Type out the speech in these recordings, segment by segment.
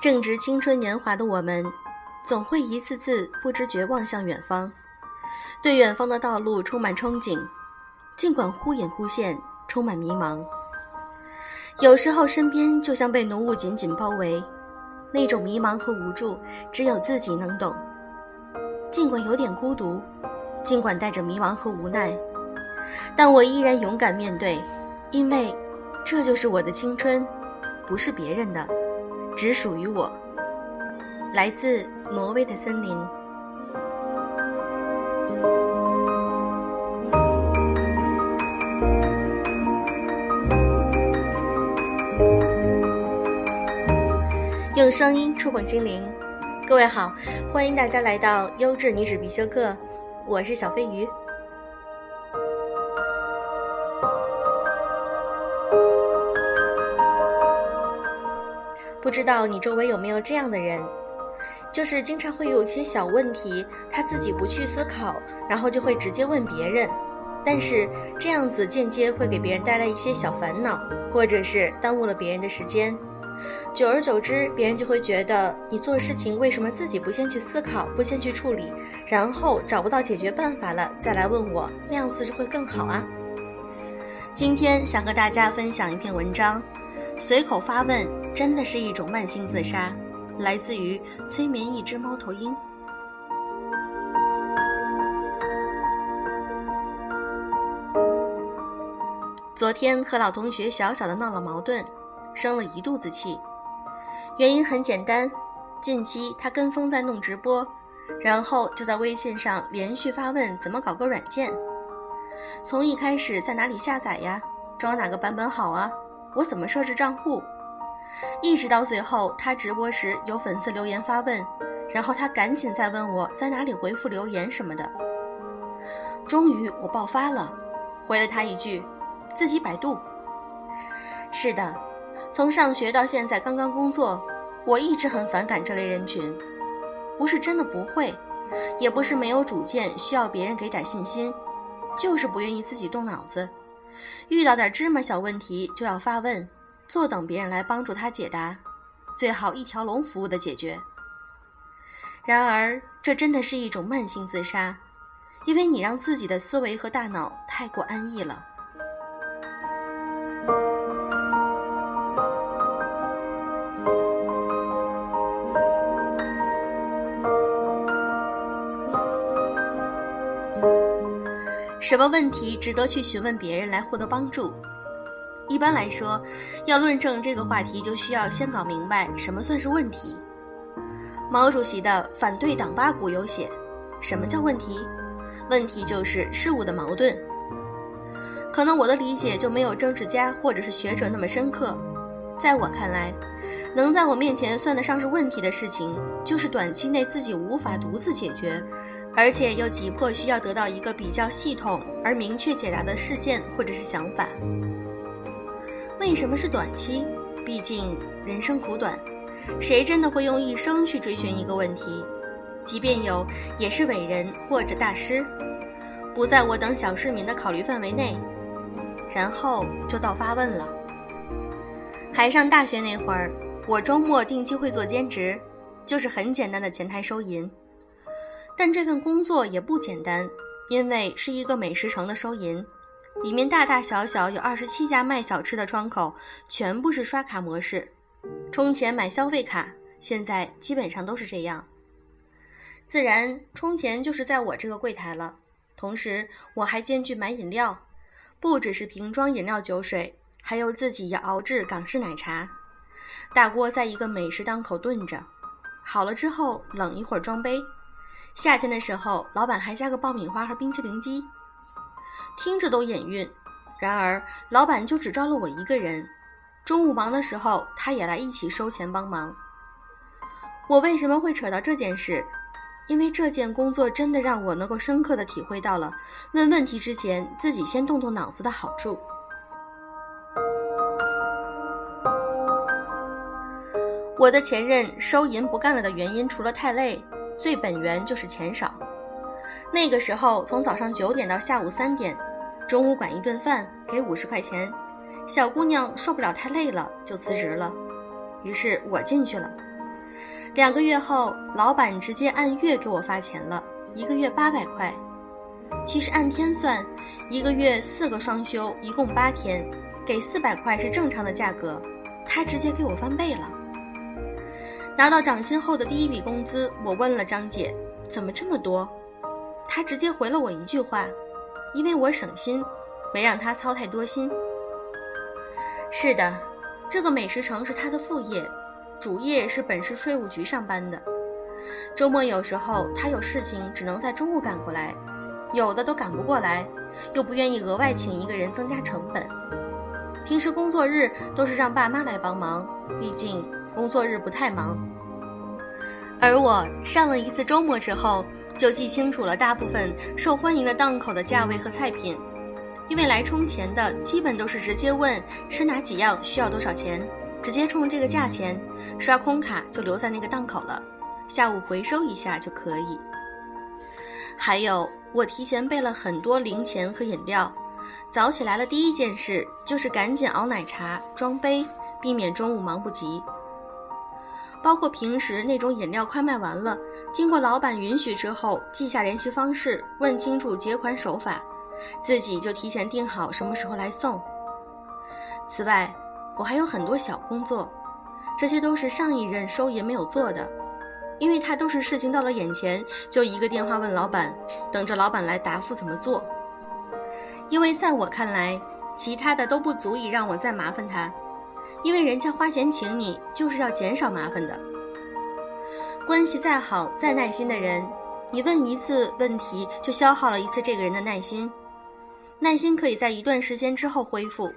正值青春年华的我们，总会一次次不知觉望向远方，对远方的道路充满憧憬，尽管忽隐忽现，充满迷茫。有时候，身边就像被浓雾紧紧包围，那种迷茫和无助，只有自己能懂。尽管有点孤独，尽管带着迷茫和无奈，但我依然勇敢面对，因为这就是我的青春，不是别人的。只属于我。来自挪威的森林。用声音触碰心灵，各位好，欢迎大家来到优质女子必修课，我是小飞鱼。不知道你周围有没有这样的人，就是经常会有一些小问题，他自己不去思考，然后就会直接问别人，但是这样子间接会给别人带来一些小烦恼，或者是耽误了别人的时间。久而久之，别人就会觉得你做事情为什么自己不先去思考，不先去处理，然后找不到解决办法了再来问我，那样子就会更好啊。今天想和大家分享一篇文章，随口发问。真的是一种慢性自杀，来自于催眠一只猫头鹰。昨天和老同学小小的闹了矛盾，生了一肚子气。原因很简单，近期他跟风在弄直播，然后就在微信上连续发问怎么搞个软件。从一开始在哪里下载呀？装哪个版本好啊？我怎么设置账户？一直到最后，他直播时有粉丝留言发问，然后他赶紧再问我在哪里回复留言什么的。终于我爆发了，回了他一句：“自己百度。”是的，从上学到现在刚刚工作，我一直很反感这类人群。不是真的不会，也不是没有主见需要别人给点信心，就是不愿意自己动脑子，遇到点芝麻小问题就要发问。坐等别人来帮助他解答，最好一条龙服务的解决。然而，这真的是一种慢性自杀，因为你让自己的思维和大脑太过安逸了。什么问题值得去询问别人来获得帮助？一般来说，要论证这个话题，就需要先搞明白什么算是问题。毛主席的反对党八股有写，什么叫问题？问题就是事物的矛盾。可能我的理解就没有政治家或者是学者那么深刻。在我看来，能在我面前算得上是问题的事情，就是短期内自己无法独自解决，而且又急迫需要得到一个比较系统而明确解答的事件或者是想法。为什么是短期？毕竟人生苦短，谁真的会用一生去追寻一个问题？即便有，也是伟人或者大师，不在我等小市民的考虑范围内。然后就到发问了。还上大学那会儿，我周末定期会做兼职，就是很简单的前台收银。但这份工作也不简单，因为是一个美食城的收银。里面大大小小有二十七家卖小吃的窗口，全部是刷卡模式，充钱买消费卡，现在基本上都是这样。自然充钱就是在我这个柜台了，同时我还兼具买饮料，不只是瓶装饮料酒水，还有自己熬制港式奶茶。大锅在一个美食档口炖着，好了之后冷一会儿装杯。夏天的时候，老板还加个爆米花和冰淇淋机。听着都眼晕，然而老板就只招了我一个人。中午忙的时候，他也来一起收钱帮忙。我为什么会扯到这件事？因为这件工作真的让我能够深刻的体会到了问问题之前自己先动动脑子的好处。我的前任收银不干了的原因，除了太累，最本源就是钱少。那个时候从早上九点到下午三点。中午管一顿饭，给五十块钱，小姑娘受不了太累了，就辞职了。于是我进去了，两个月后，老板直接按月给我发钱了，一个月八百块。其实按天算，一个月四个双休，一共八天，给四百块是正常的价格。他直接给我翻倍了。拿到涨薪后的第一笔工资，我问了张姐，怎么这么多？她直接回了我一句话：因为我省心，没让他操太多心。是的，这个美食城是他的副业，主业是本市税务局上班的。周末有时候他有事情，只能在中午赶过来。有的都赶不过来，又不愿意额外请一个人增加成本。平时工作日都是让爸妈来帮忙，毕竟工作日不太忙。而我上了一次周末之后，就记清楚了大部分受欢迎的档口的价位和菜品，因为来充钱的基本都是直接问吃哪几样需要多少钱，直接冲这个价钱，刷空卡就留在那个档口了，下午回收一下就可以。还有。我提前备了很多零钱和饮料，早起来了第一件事就是赶紧熬奶茶装杯，避免中午忙不及。包括平时那种饮料快卖完了，经过老板允许之后，记下联系方式，问清楚结款手法，自己就提前定好什么时候来送。此外，我还有很多小工作，这些都是上一任收银没有做的。因为他都是事情到了眼前，就一个电话问老板，等着老板来答复怎么做。因为在我看来，其他的都不足以让我再麻烦他，因为人家花钱请你就是要减少麻烦的。关系再好、再耐心的人，你问一次问题就消耗了一次这个人的耐心。耐心可以在一段时间之后恢复，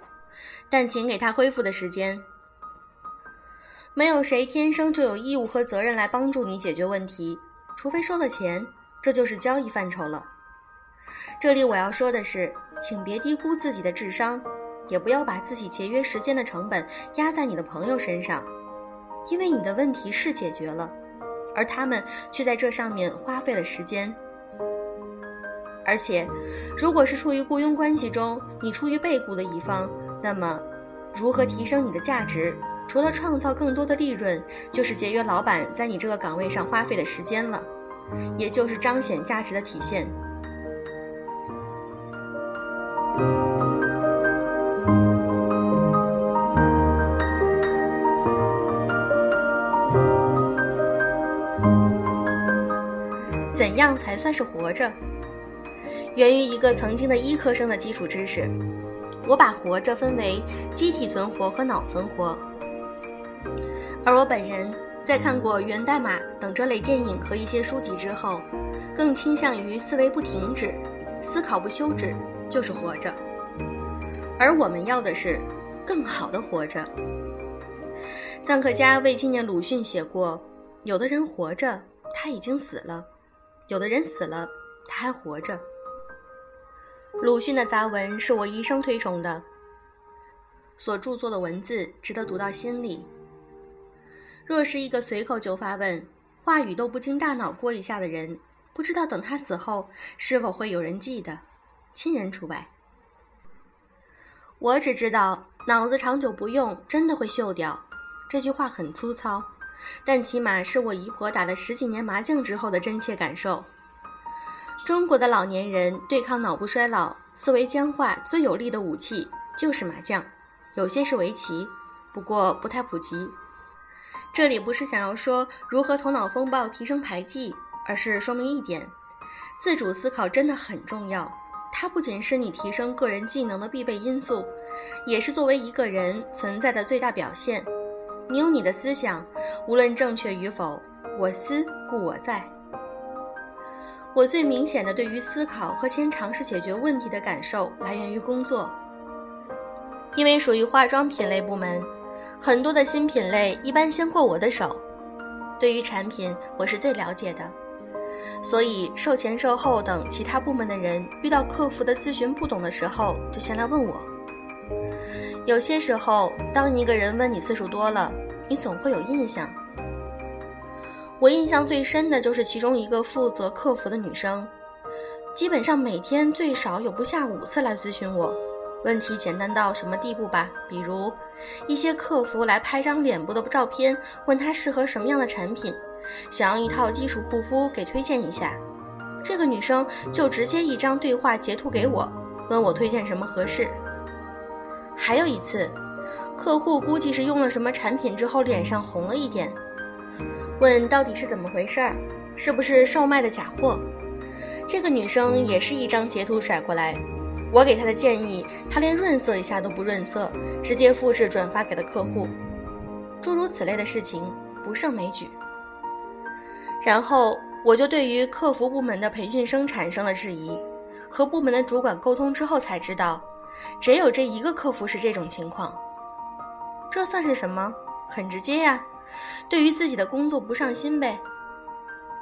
但请给他恢复的时间。没有谁天生就有义务和责任来帮助你解决问题，除非收了钱，这就是交易范畴了。这里我要说的是，请别低估自己的智商，也不要把自己节约时间的成本压在你的朋友身上，因为你的问题是解决了，而他们却在这上面花费了时间。而且，如果是处于雇佣关系中，你处于被雇的一方，那么，如何提升你的价值？除了创造更多的利润，就是节约老板在你这个岗位上花费的时间了，也就是彰显价值的体现。怎样才算是活着？源于一个曾经的医科生的基础知识，我把活着分为机体存活和脑存活。而我本人在看过《源代码》等这类电影和一些书籍之后，更倾向于思维不停止，思考不休止，就是活着。而我们要的是更好的活着。臧克家为纪念鲁迅写过：“有的人活着，他已经死了；有的人死了，他还活着。”鲁迅的杂文是我一生推崇的，所著作的文字值得读到心里。若是一个随口就发问、话语都不经大脑过一下的人，不知道等他死后是否会有人记得，亲人除外。我只知道脑子长久不用真的会锈掉，这句话很粗糙，但起码是我姨婆打了十几年麻将之后的真切感受。中国的老年人对抗脑部衰老、思维僵化最有力的武器就是麻将，有些是围棋，不过不太普及。这里不是想要说如何头脑风暴提升牌技，而是说明一点：自主思考真的很重要。它不仅是你提升个人技能的必备因素，也是作为一个人存在的最大表现。你有你的思想，无论正确与否，我思故我在。我最明显的对于思考和先尝试解决问题的感受，来源于工作，因为属于化妆品类部门。很多的新品类一般先过我的手，对于产品我是最了解的，所以售前售后等其他部门的人遇到客服的咨询不懂的时候，就先来问我。有些时候，当一个人问你次数多了，你总会有印象。我印象最深的就是其中一个负责客服的女生，基本上每天最少有不下五次来咨询我，问题简单到什么地步吧？比如，一些客服来拍张脸部的照片，问她适合什么样的产品，想要一套基础护肤给推荐一下，这个女生就直接一张对话截图给我，问我推荐什么合适。还有一次，客户估计是用了什么产品之后脸上红了一点，问到底是怎么回事儿，是不是售卖的假货？这个女生也是一张截图甩过来。我给她的建议，她连润色一下都不润色，直接复制转发给了客户。诸如此类的事情不胜枚举。然后我就对于客服部门的培训生产生了质疑，和部门的主管沟通之后才知道，只有这一个客服是这种情况。这算是什么？很直接呀，对于自己的工作不上心呗。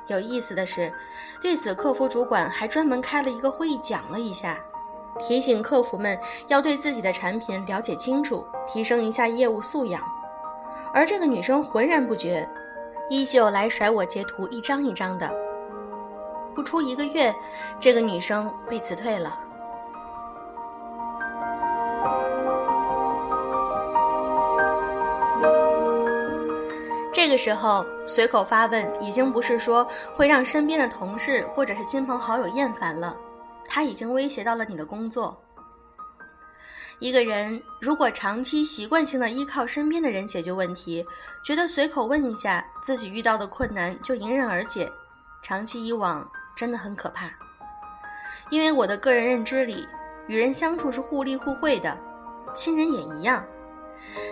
有意思的是，对此客服主管还专门开了一个会议讲了一下。提醒客服们要对自己的产品了解清楚，提升一下业务素养。而这个女生浑然不觉，依旧来甩我截图一张一张的。不出一个月，这个女生被辞退了。时候随口发问，已经不是说会让身边的同事或者是亲朋好友厌烦了。他已经威胁到了你的工作。一个人如果长期习惯性的依靠身边的人解决问题，觉得随口问一下自己遇到的困难就迎刃而解，长期以往真的很可怕。因为我的个人认知里，与人相处是互利互惠的，亲人也一样。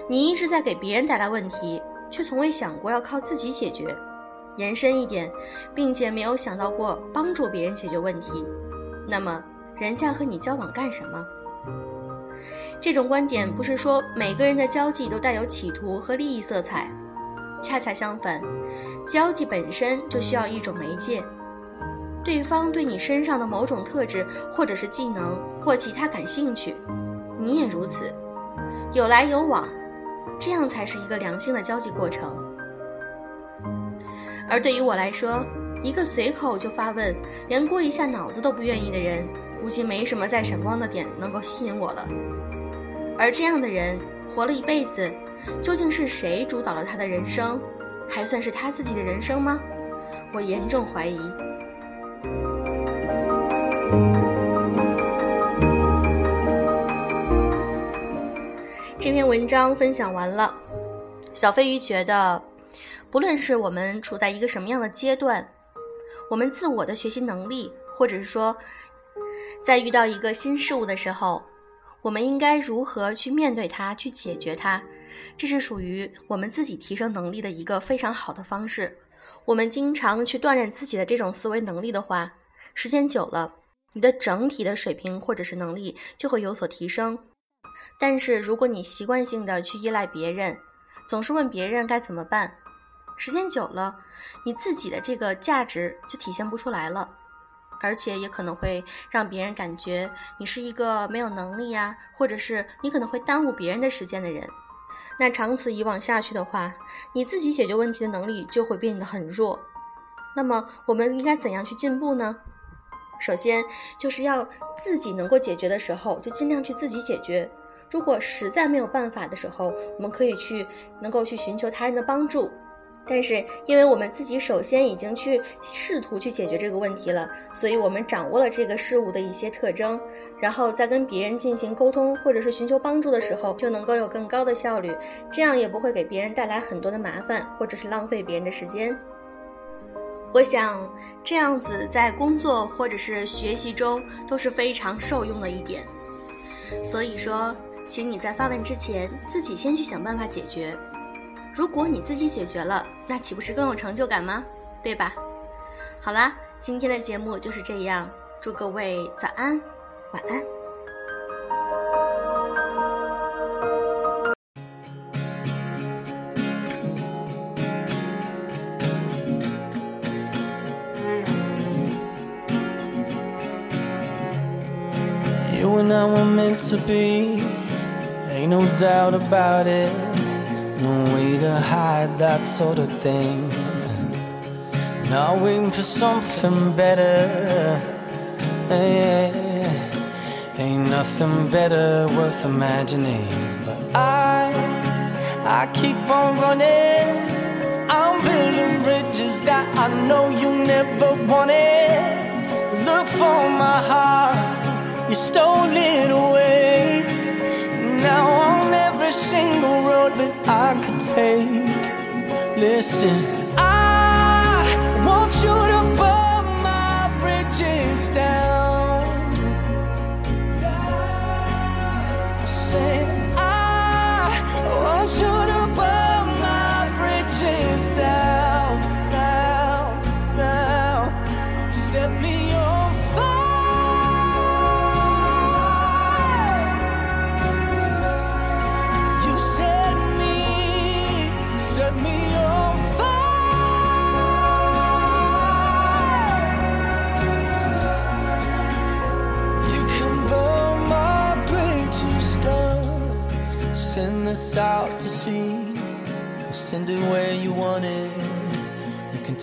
你一直在给别人带来问题，却从未想过要靠自己解决。延伸一点，并且没有想到过帮助别人解决问题。那么，人家和你交往干什么？这种观点不是说每个人的交际都带有企图和利益色彩，恰恰相反，交际本身就需要一种媒介，对方对你身上的某种特质或者是技能或其他感兴趣，你也如此，有来有往，这样才是一个良性的交际过程。而对于我来说，一个随口就发问，连过一下脑子都不愿意的人，估计没什么再闪光的点能够吸引我了。而这样的人活了一辈子，究竟是谁主导了他的人生？还算是他自己的人生吗？我严重怀疑。这篇文章分享完了，小飞鱼觉得，不论是我们处在一个什么样的阶段。我们自我的学习能力，或者是说，在遇到一个新事物的时候，我们应该如何去面对它，去解决它，这是属于我们自己提升能力的一个非常好的方式。我们经常去锻炼自己的这种思维能力的话，时间久了，你的整体的水平或者是能力就会有所提升。但是如果你习惯性的去依赖别人，总是问别人该怎么办。时间久了，你自己的这个价值就体现不出来了，而且也可能会让别人感觉你是一个没有能力呀，或者是你可能会耽误别人的时间的人。那长此以往下去的话，你自己解决问题的能力就会变得很弱。那么我们应该怎样去进步呢？首先就是要自己能够解决的时候，就尽量去自己解决。如果实在没有办法的时候，我们可以去能够去寻求他人的帮助。但是，因为我们自己首先已经去试图去解决这个问题了，所以我们掌握了这个事物的一些特征，然后在跟别人进行沟通或者是寻求帮助的时候，就能够有更高的效率，这样也不会给别人带来很多的麻烦，或者是浪费别人的时间。我想这样子在工作或者是学习中都是非常受用的一点。所以说，请你在发问之前，自己先去想办法解决。如果你自己解决了，那岂不是更有成就感吗？对吧？好啦，今天的节目就是这样，祝各位早安，晚安。You and I were meant to be. No doubt about it, no way to hide that sort of thing. Not waiting for something better. Eh, hey, ain't nothing better worth imagining. But I, I keep on running. I'm building bridges that I know you never wanted. Look for my heart, you stole it away. I could take, listen, I want you to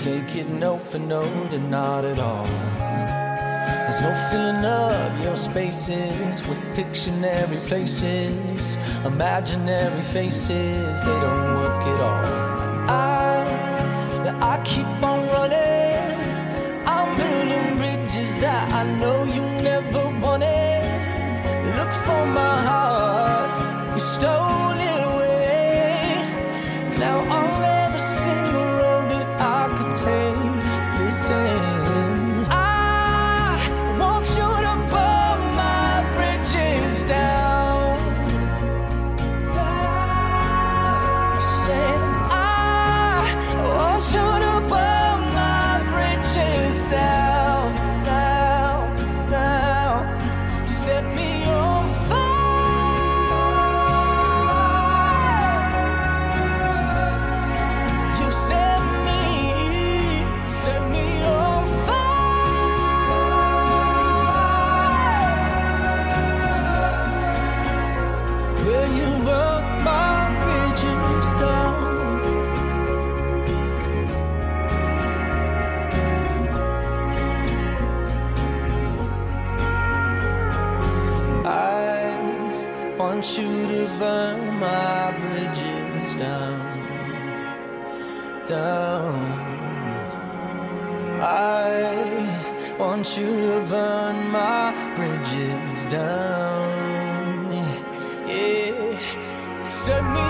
take it note for note and not at all. There's no filling up your spaces with Pictionary places, imaginary faces. They don't work at all. Want you to burn my bridges down, down. I want you to burn my bridges down. Yeah, set me